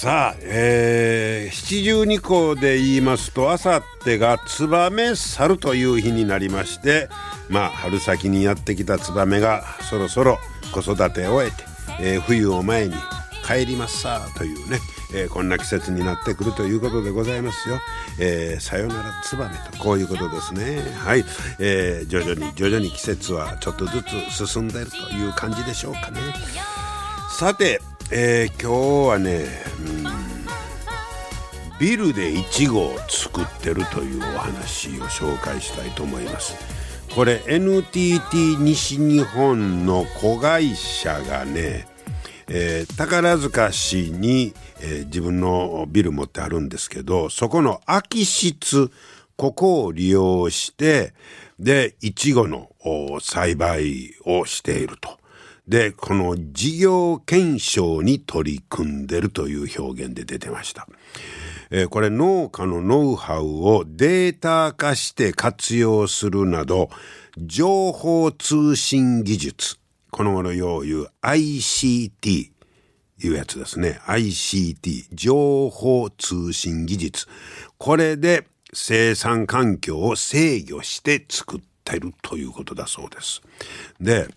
さあ、えー、七十二校で言いますとあさってが燕猿という日になりましてまあ春先にやってきた燕がそろそろ子育てを終えて、えー、冬を前に帰りますさというね、えー、こんな季節になってくるということでございますよ。えー、さよならツバメとこういうことですね。はい、えー、徐々に徐々に季節はちょっとずつ進んでいるという感じでしょうかね。さて、えー、今日はね、うん、ビルでイチゴを作ってるというお話を紹介したいと思います。これ NTT 西日本の子会社がねえー、宝塚市に、えー、自分のビル持ってあるんですけどそこの空き室ここを利用してでいちごの栽培をしていると。でこの事業検証に取り組んでるという表現で出てました。えー、これ農家のノウハウをデータ化して活用するなど情報通信技術この頃よう言う ICT いうやつですね。ICT、情報通信技術。これで生産環境を制御して作ってるということだそうです。で、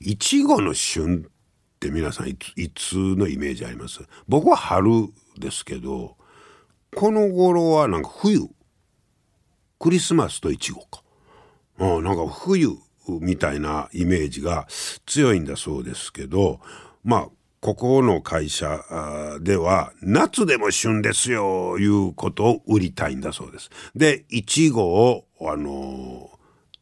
いちごの旬って皆さんいついつのイメージあります？僕は春ですけど、この頃はなんか冬。クリスマスといちごか。うん、なんか冬みたいなイメージが強いんだそうですけどまあここの会社では夏でも旬ですよいうことを売りたいんだそうです。でいちごをあの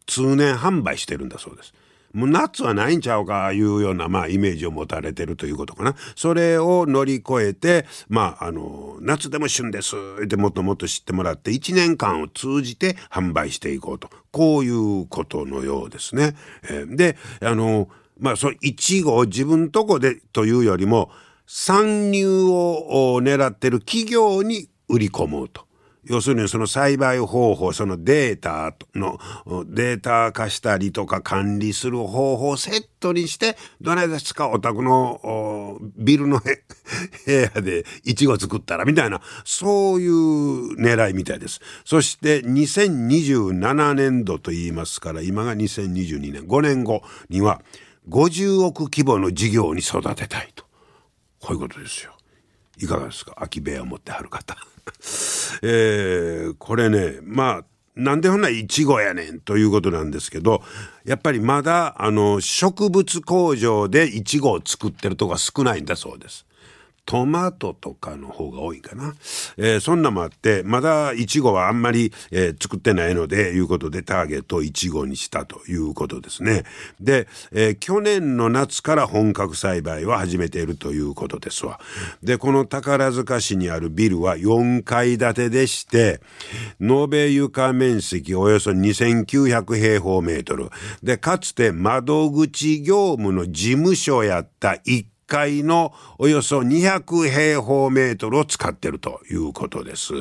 通年販売してるんだそうです。もう夏はないんちゃうかいうような、まあ、イメージを持たれてるということかな。それを乗り越えて、まあ、あの、夏でも旬ですってもっともっと知ってもらって、1年間を通じて販売していこうと。こういうことのようですね。えー、で、あの、まあ、そのいちごを自分とこでというよりも、参入を狙ってる企業に売り込もうと。要するにその栽培方法そのデータのデータ化したりとか管理する方法をセットにしてどないですかお宅のビルの 部屋でイチゴ作ったらみたいなそういう狙いみたいです。そして2027年度と言いますから今が2022年5年後には50億規模の事業に育てたいとこういうことですよ。いかがですか空き部屋を持ってはる方。えー、これねまあなんでほんならいちごやねんということなんですけどやっぱりまだあの植物工場でいちごを作ってるとこが少ないんだそうです。トマトとかの方が多いかな。えー、そんなもあって、まだイチゴはあんまり、えー、作ってないので、いうことでターゲットをイチゴにしたということですね。で、えー、去年の夏から本格栽培は始めているということですわ。で、この宝塚市にあるビルは4階建てでして、延べ床面積およそ2900平方メートル。で、かつて窓口業務の事務所やった1階のおよそ200平方メートルを使ってるということです。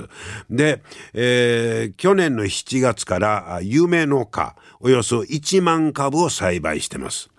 で、えー、去年の7月から夢の花およそ1万株を栽培してます。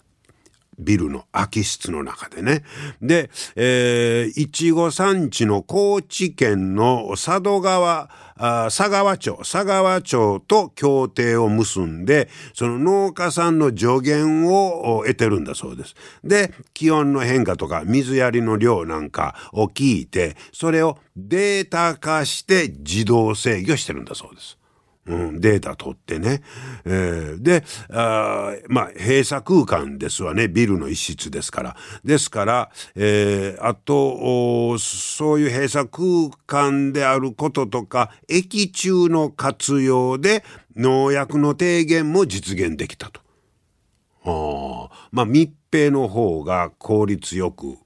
ビルの空き室の中でね。で、えー、いちご産地の高知県の佐渡川、佐川町、佐川町と協定を結んで、その農家さんの助言を得てるんだそうです。で、気温の変化とか水やりの量なんかを聞いて、それをデータ化して自動制御してるんだそうです。うん、データ取ってね。えー、であ、まあ、閉鎖空間ですわね。ビルの一室ですから。ですから、えー、あと、そういう閉鎖空間であることとか、液中の活用で農薬の低減も実現できたと。あまあ、密閉の方が効率よく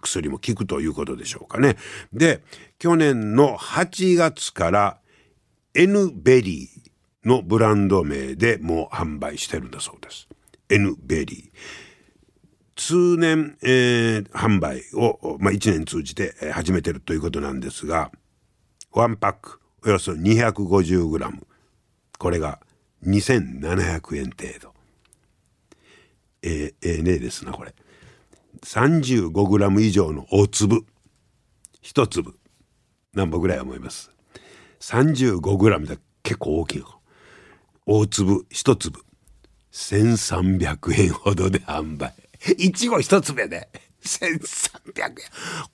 薬も効くということでしょうかね。で去年の8月から N ベリーのブランド名でもう販売してるんだそうです。N ベリー。通年、えー、販売を、まあ、1年通じて始めてるということなんですが、ワンパックおよそ 250g。これが2700円程度。えー、えー、ねえですな、これ。35g 以上の大粒。一粒。何本ぐらい思います？?35g だ結構大きいの。大粒一粒。1300円ほどで販売。いちご一粒で1300円。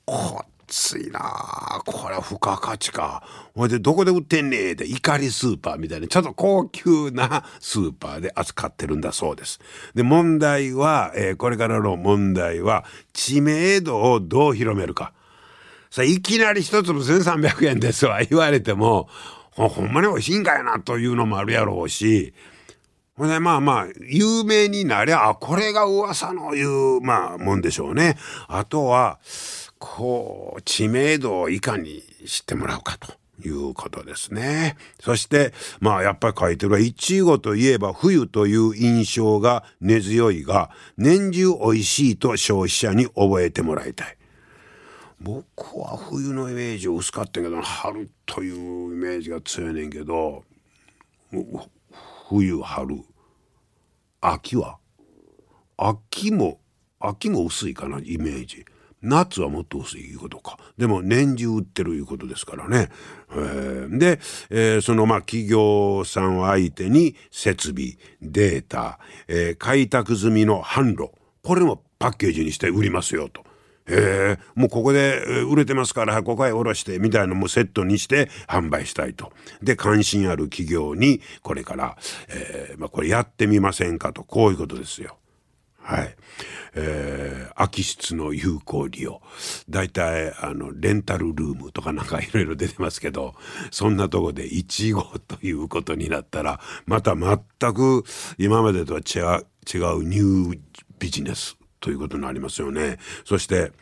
こっついなこれは付加価値か。ほいでどこで売ってんねえで怒りスーパーみたいなちょっと高級なスーパーで扱ってるんだそうです。で問題は、えー、これからの問題は知名度をどう広めるか。さいきなり一粒1300円ですわ言われてもほんまに美味しいんかやなというのもあるやろうしほんでまあまあ有名になりゃあこれが噂の言うまあもんでしょうね。あとはこう知名度をいかに知ってもらうかと。いうことですね。そして、まあやっぱり書いてるはいちごといえば冬という印象が根強いが、年中美味しいと消費者に覚えてもらいたい。僕は冬のイメージ薄かったけど、春というイメージが強いねんけど、冬、春、秋は秋も、秋も薄いかな、イメージ。夏はもっと薄いいうことか。でも年中売ってるいうことですからね。えー、で、えー、そのまあ企業さんを相手に設備、データ、えー、開拓済みの販路、これもパッケージにして売りますよと。えー、もうここで売れてますからここへ下ろしてみたいなのもセットにして販売したいと。で関心ある企業にこれから、えーまあ、これやってみませんかとこういうことですよ。はい。えー、空き室の有効利用。大体、あの、レンタルルームとかなんか いろいろ出てますけど、そんなとこで1号ということになったら、また全く今までとは違う、違うニュービジネスということになりますよね。そして、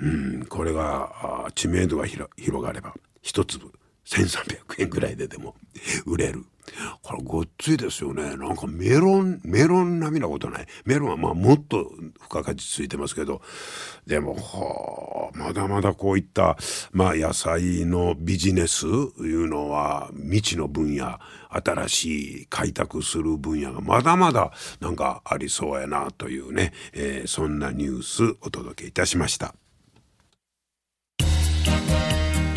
うん、これが知名度が広がれば一粒1,300円ぐらいででも売れる。これごっついですよね。なんかメロンメロン並みなことない。メロンはまあもっと付加価値ついてますけど。でもはあまだまだこういったまあ野菜のビジネスいうのは未知の分野。新しい開拓する分野がまだまだなんかありそうやなというね、えー、そんなニュースお届けいたしました。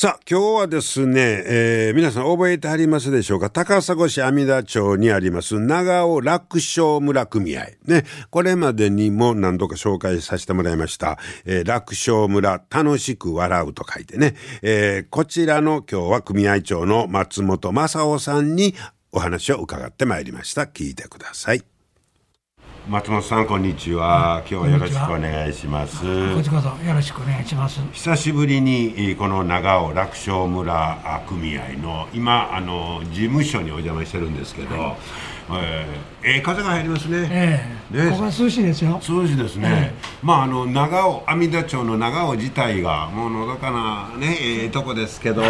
さあ今日はですね、えー、皆さん覚えてありますでしょうか？高砂市阿弥陀町にあります長尾楽勝村組合。ねこれまでにも何度か紹介させてもらいました、えー、楽勝村楽しく笑うと書いてね、えー、こちらの今日は組合長の松本正夫さんにお話を伺ってまいりました。聞いてください。松本さんこんにちは、今日はよろしくお願いしますこちこそよろしくお願いします久しぶりにこの長尾楽勝村組合の今あの事務所にお邪魔してるんですけど、はいえー、えー、風が入りますね。ええー、ね、ここは涼しいですよ。涼しいですね。えー、まああの長尾阿弥陀町の長尾自体がもうのどかなねええー、とこですけど、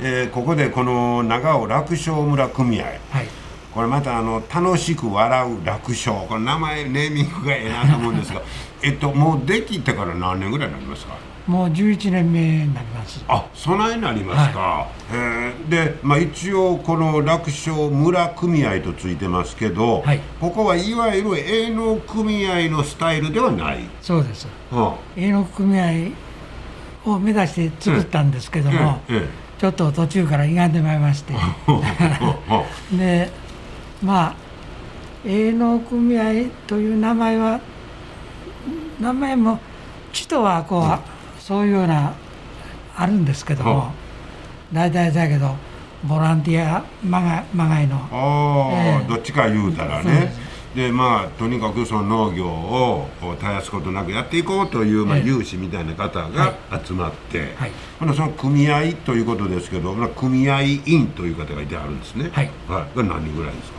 えー、ここでこの長尾楽勝村組合。はい。これまたあの楽しく笑う楽勝。これ名前ネーミングがええなと思うんですが。えっともうできてから何年ぐらいになりますか？もう11年目になります。あそないになりますか、はい、えー、で、まあ、一応この楽勝村組合とついてますけど、はい、ここはいわゆる営農組合のスタイルではない。そうです、はあ、営農組合を目指して作ったんですけども、えええ、ちょっと途中から歪んでまいりまして。でまあ営農組合という名前は名前も地とはこう、うんそういうようなあるんですけども大体だけどボランティアまがまがいの。あ、えー、どっちか言うたらね。でまあとにかくその農業を絶やすことなくやっていこうという、まあ、有志みたいな方が集まって、はい、その組合ということですけど、まあ、組合員という方がいてあるんですね。はい、はい、何人ぐらいですか？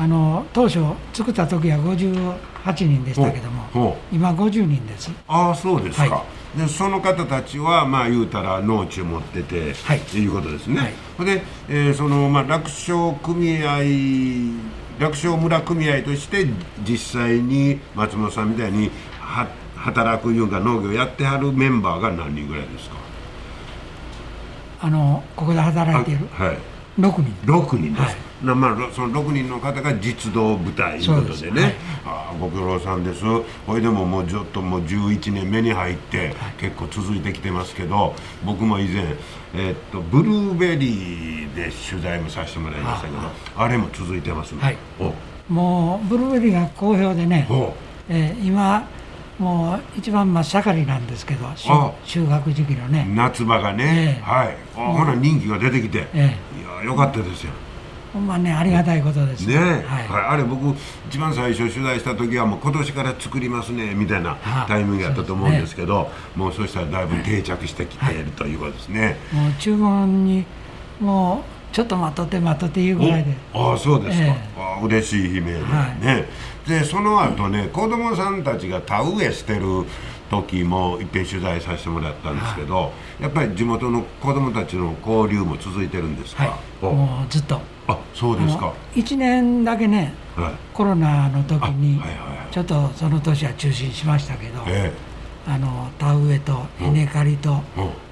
あの当初作った時は58人でしたけども今50人です。ああそうですか、はい。でその方たちはまあ言うたら農地を持ってて、はい、いうことですね、はい、で、えー、そのまあ楽勝組合楽勝村組合として実際に松本さんみたいには働くいうか農業やってはるメンバーが何人ぐらいですか？あのここで働いている、はい、6人。6人です、はいまあ、その6人の方が実動部隊ということでね、はい、あご苦労さんです。これでももうちょっともう11年目に入って結構続いてきてますけど僕も以前、えー、っとブルーベリーで取材もさせてもらいましたけどあれも続いてますね、はい、もうブルーベリーが好評でね、えー、今もう一番真っ盛りなんですけど収穫時期のね。夏場がね、えー、はい。ほな人気が出てきて、えー、いやよかったですよほんまねありがたいことですね、はい、はい、あれ僕一番最初取材した時はもう今年から作りますねみたいなタイミングやったと思うんですけど、ね、もうそしたらだいぶ定着してきているということですね、はい、もう注文にもうちょっと待っとって待っとっていうぐらいで。ああそうですか、えー、あ嬉しい悲鳴で。ね、はい、でその後ね子供さんたちが田植えしてる時もいっぺん取材させてもらったんですけど、はい、やっぱり地元の子供たちの交流も続いてるんですか、はい、もうずっと。あそうですか。1年だけね、はい、コロナの時にちょっとその年は中止しましたけど、えー、あの田植えと稲刈りと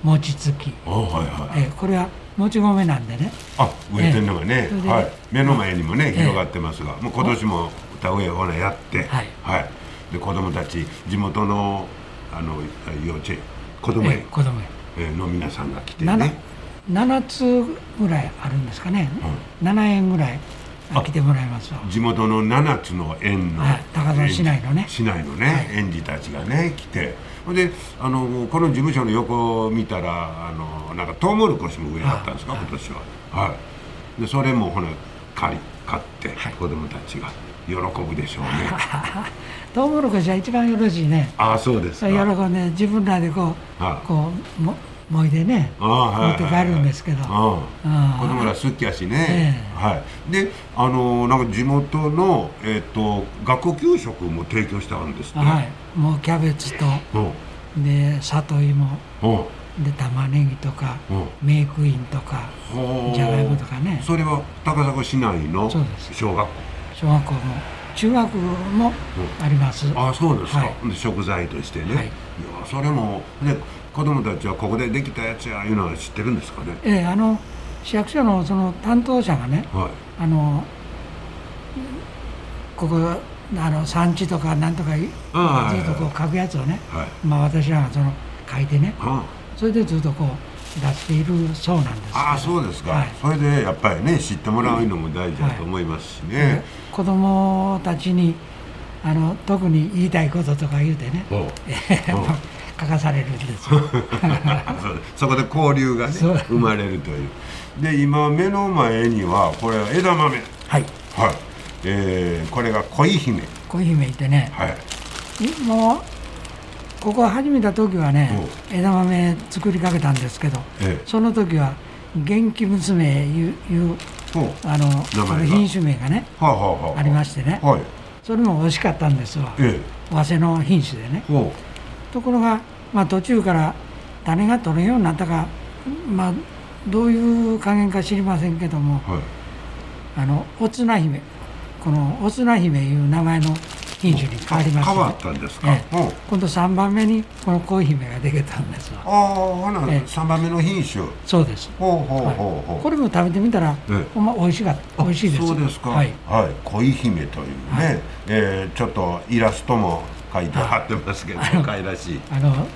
餅つき、はいはいえー、これはもち米なんでね。あ植えてるのがね、えー、はい、目の前にもね、広がってますがもう今年も田植えをやってはい、はい、で子供たち地元のあの幼稚園子供園、子供園の皆さんが来てね。7つぐらいあるんですかね、うん、7円ぐらい来てもらいます地元の7つの園の、はい、高田市内のね。市内のね、はい、園児たちがね来て。であのこの事務所の横を見たらあのなんかトウモロコシも植えあったんですか、今年は。はい。でそれもほら借り買って、はい、子供たちが喜ぶでしょうね。トウモロコシは一番よろしいね。ああそうですか。喜んで自分らでこう、はこうももいでね持って帰るんですけど、子供ら好きやしね、えー、はい。であのなんか地元の、えーと、学校給食も提供してあるんですねはい。もうキャベツと、で里芋で玉ねぎとかメイクインとかじゃがいもとかね。それは高砂市内の？小学校。小学校も中学もあります、あそうですか、はい、食材としてね、はい、いやそれもで子供たちはここでできたやつやいうのは知ってるんですかね？ええあの市役所のその担当者がね、はい、あのここあの産地とかなんとかずっとこう書くやつをね、はい、まあ私らがその書いてね、はそれでずっとこう出しているそうなんですああそうですか、はい、それでやっぱりね知ってもらうのも大事だと思いますしね、はい、子供たちにあの特に言いたいこととか言うてね 書かされるんです そこで交流が、ね、生まれるという。で今目の前にはこれは枝豆。はい。はい、えー、これが恋姫。恋姫ってね、はい、もうここ始めた時はね枝豆作りかけたんですけど、ええ、その時は元気娘いういうあの品種名がね、はあはあ、ありましてね、はい、それも美味しかったんですわ、ええ、早生の品種でね。ところが、まあ、途中から種が取れんようになったか、まあ、どういう加減か知りませんけども、はい、あのおつな姫。このおつな姫いう名前の品種に変わりました、変わったんですか、ええ、今度3番目にこの恋姫ができたんですああほな、ええ、3番目の品種。そうです。ほうほうほうほう、はい、これも食べてみたら、ええ、ほんま美味しかった。美味しいですそうですか。はい、はい、恋姫というね、はい、えー、ちょっとイラストも書いて貼ってますけど可愛らしい。あの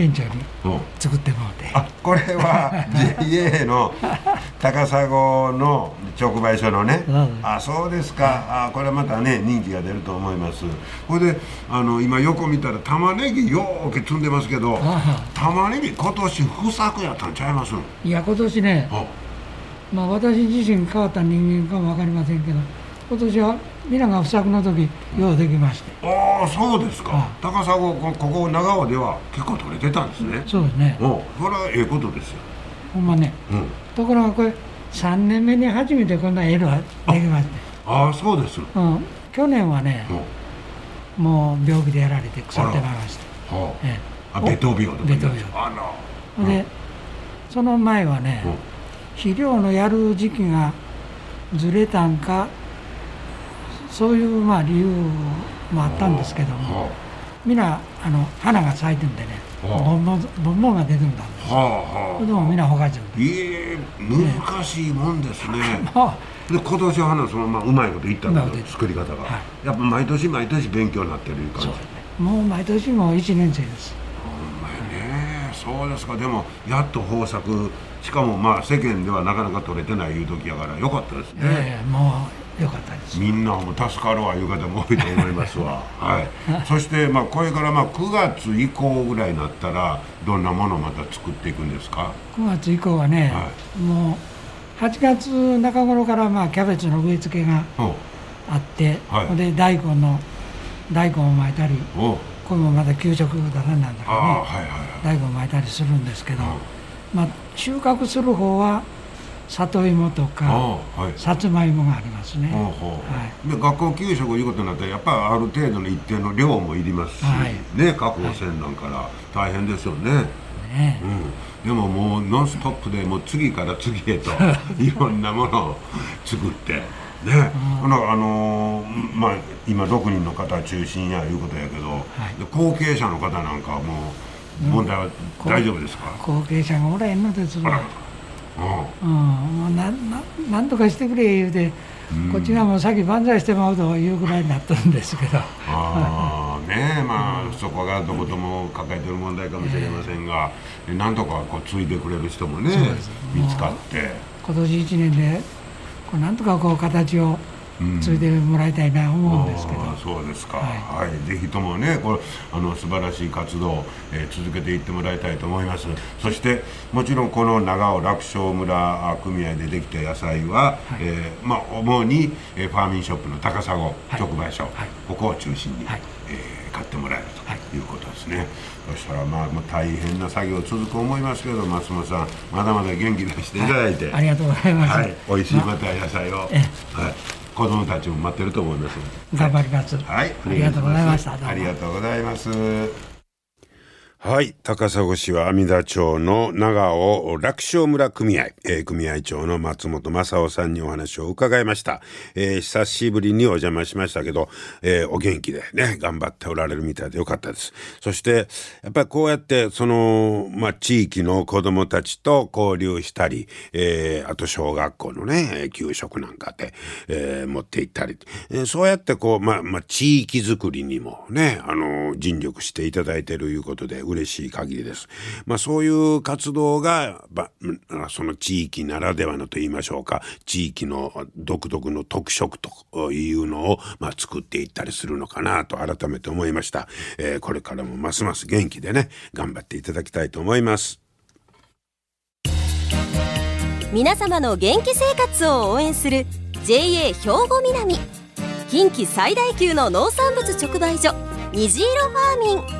店長に作ってもらって。あこれは JA の高砂の直売所のね。あそうですか。あこれまたね人気が出ると思います。これであの今横見たら玉ねぎようけ積んでますけど玉ねぎ今年不作やったんちゃいます？いや今年ねまあ私自身変わった人間かも分かりませんけど今年は皆が不作の時ようできまして。ああそうですか、高砂ここ長尾では結構取れてたんですね。そうですね。おそれはええことですよ。ほんまね、うん、ところがこれ3年目に初めてこんな色ができまして。ああそうです、うん、去年はね、う。ん、もう病気でやられて腐ってまいました、はあ。ええ、あベト病とかベト病あら。で、その前はね、肥料のやる時期がずれたんかそういうまあ理由もあったんですけども、みんなあの花が咲いてんでね、ボンボンボンボンが出てんだんです、はあ、でもみんなほかちゃうええ難しいもんですね、で今年は花そのままうまいこといったんだ作り方が、はい、やっぱ毎年毎年勉強になってるいう感じ、ね、もう毎年も1年生です。そうですか。でもやっと豊作。しかもまあ世間ではなかなか取れてないいう時やからよかったですね、ええもうよかったです。みんなも助かるわいう方も多いと思いますわ。はい。そしてまあこれからまあ9月以降ぐらいになったらどんなものをまた作っていくんですか？9月以降はね、はい、もう8月中頃からまあキャベツの植え付けがあって、はい、で大根の大根を巻いたりこれもまた給食だなんだからね、はいはいはい、大根を巻いたりするんですけど、まあ、収穫する方は里芋とか、はい、さつまいもがありますね、はい、で学校給食いうことになったらやっぱりある程度の一定の量もいりますし、はい、ね確保せんなんから大変ですよね。ね。うん、でももうノンストップでもう次から次へと いろんなものを作ってね、うん、あのー、まあ今6人の方中心やいうことやけど、はい、後継者の方なんかはもう問題は大丈夫ですか、後継者がおらへんのですわうん、うん、なななんとかしてくれ言うて、こっちがもう先万歳してまうというぐらいになったんですけど。ああねまあそこがどことも抱えてる問題かもしれませんが、えー、なんとかこう継いでくれる人もね見つかって。今年1年でこうなんとかこう形をついてもらいたいな思うんですけど、うん、そうですか、はい、はい、ぜひともねこれあの素晴らしい活動、えー、続けていってもらいたいと思います。そしてもちろんこの長尾楽勝村組合でできた野菜は、はい、えー、まあ、主に、えー、ファーミンショップの高砂直売所、はい、ここを中心に、はい、えー、買ってもらえるとい。うことですね、そしたらまあ大変な作業続く思いますけど松本さんまだまだ元気出していただいて、ありがとうございます、はい、美味しいまた野菜を、はい子供たちも待ってると思います。頑張ります。はい。ありがとうございました。ありがとうございますはい。高砂市は阿弥陀町の長尾楽勝村組合、えー、組合長の松本正夫さんにお話を伺いました。えー、久しぶりにお邪魔しましたけど、えー、お元気でね、頑張っておられるみたいでよかったです。そして、やっぱりこうやって、その、まあ、地域の子供たちと交流したり、えー、あと小学校のね、給食なんかで、えー、持って行ったり、えー、そうやってこう、まあ、まあ、地域づくりにもね、あの、尽力していただいているいうことで、嬉しい限りです。まあそういう活動が、その地域ならではのと言いましょうか、地域の独特の特色というのを、まあ、作っていったりするのかなと改めて思いました。えー、これからもますます元気でね、頑張っていただきたいと思います。皆様の元気生活を応援する JA 兵庫南近畿最大級の農産物直売所虹色ファーミン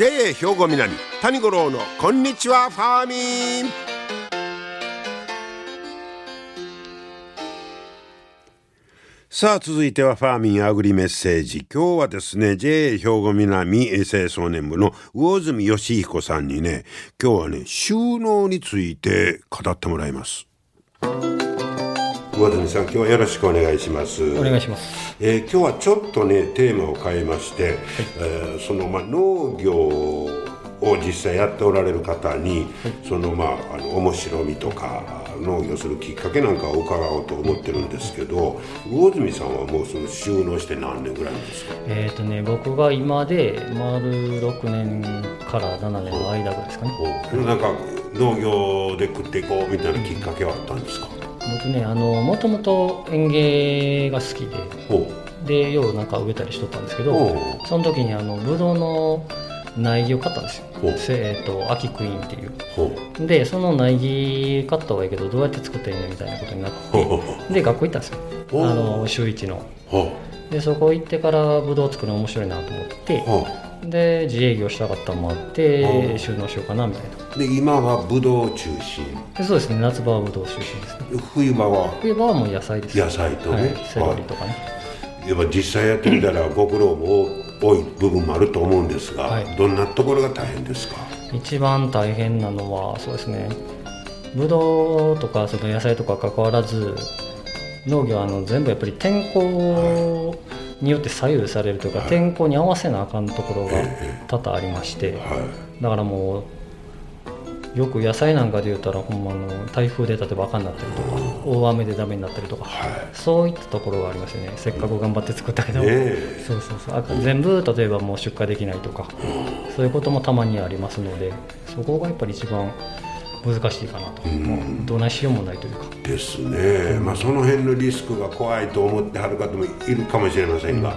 JA 兵庫南谷五郎のこんにちはファーミン。さあ続いてはファーミンアグリメッセージ。今日はですね JA 兵庫南清掃年部の魚住義彦さんにね今日はね収納について語ってもらいます。魚住さん今日はよろしくお願いします。お願いします、えー、今日はちょっとねテーマを変えまして、はい、えー、そのまあ農業を実際やっておられる方に、はい、そのまああの面白みとか農業するきっかけなんかを伺おうと思ってるんですけど魚住さんはもうその収納して何年ぐらいですか？えっ、ー、とね僕が今で丸6年から7年の間ぐらいですかね。なんか農業で食っていこうみたいなきっかけはあったんですか？僕ねあのもともと園芸が好きででようなんか植えたりしとったんですけどその時にあのブドウの苗木を買ったんですよ。えーと、秋クイーンっていう。でその苗木買った方がいいけどどうやって作ったらいいのみたいなことになってで学校行ったんですよ。あの週一の。でそこ行ってからブドウ作るの面白いなと思ってで自営業したかったのもあって収納しようかなみたいな。で今はブドウ中心。そうですね。夏場はブドウ中心ですね。冬場は？冬場はもう野菜です、ね、野菜とね、はい、セロリとかね。やっぱ実際やってみたら ご苦労も多い部分もあると思うんですが、はい、どんなところが大変ですか？一番大変なのはそうですね。ブドウとかその野菜とか関わらず農業はあの全部やっぱり天候によって左右されるというか、はい、天候に合わせなあかんところが多々ありまして、はい、だからもうよく野菜なんかで言ったらほんまの台風で例えば赤になったりとか大雨でダメになったりとか、はい、そういったところがありますよね。せっかく頑張って作ったけど、ね、そうそうそう。全部例えばもう出荷できないとか、そういうこともたまにありますのでそこがやっぱり一番難しいかなと、うん、どないしようもないというか。ですね、まあ、その辺のリスクが怖いと思ってはる方もいるかもしれませんが、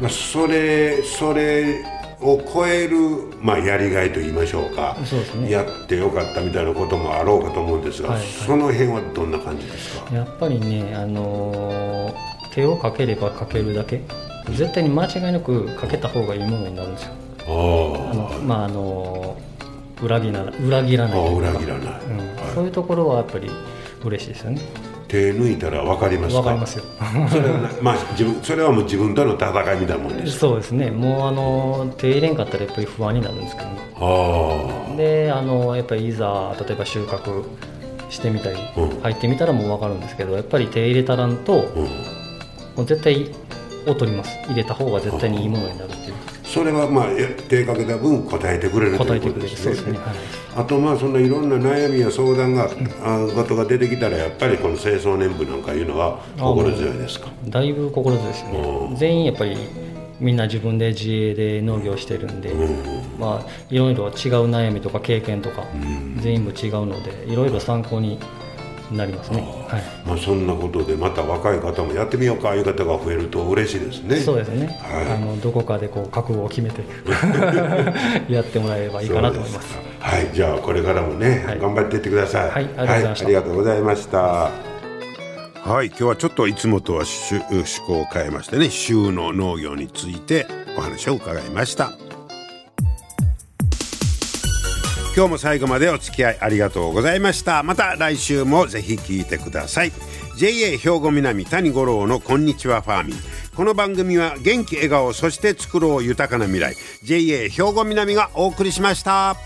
まあ、それそれを超える、まあ、やりがいと言いましょうか。そうです、ね、やってよかったみたいなこともあろうかと思うんですが、はいはい、その辺はどんな感じですか？やっぱりね、あのー、手をかければかけるだけ絶対に間違いなくかけた方がいいものになるんですよ。あのまああのー、裏切らない。裏切らない。裏切らない、うん。はい、そういうところはやっぱり嬉しいですよね。手抜いたら分かりますか？分かりますよ。それは、まあ、自分それはもう自分との戦いみたいなもんですそうですね。もうあの手入れんかったらやっぱり不安になるんですけどね。であのやっぱりいざ例えば収穫してみたり、うん、入ってみたらもう分かるんですけどやっぱり手入れたらんと、うん、もう絶対劣ります。入れた方が絶対にいいものになるっていうそれはまあ手かけた分答えてくれるということですね。すね。はい、あとまあそんないろんな悩みや相談が、うん、ことが出てきたらやっぱりこの清掃年部なんかいうのは心強いですか？だいぶ心強いですね。全員やっぱりみんな自分で自営で農業してるんで、うん、まあいろいろ違う悩みとか経験とか、全員も違うのでいろいろ参考になりますね、はい。まあ、そんなことでまた若い方もやってみようかいう方が増えると嬉しいですね。そうですね、はい、あのどこかでこう覚悟を決めて やってもらえればいいかなと思います。はい。じゃあこれからもね、はい、頑張っていってください、はい、ありがとうございました、はい今日はちょっといつもとは趣向を変えましてね週の農業についてお話を伺いました今日も最後までお付き合いありがとうございました。また来週もぜひ聞いてください。JA 兵庫南谷五郎のこんにちはファーミン。この番組は元気笑顔そして作ろう豊かな未来。JA 兵庫南がお送りしました。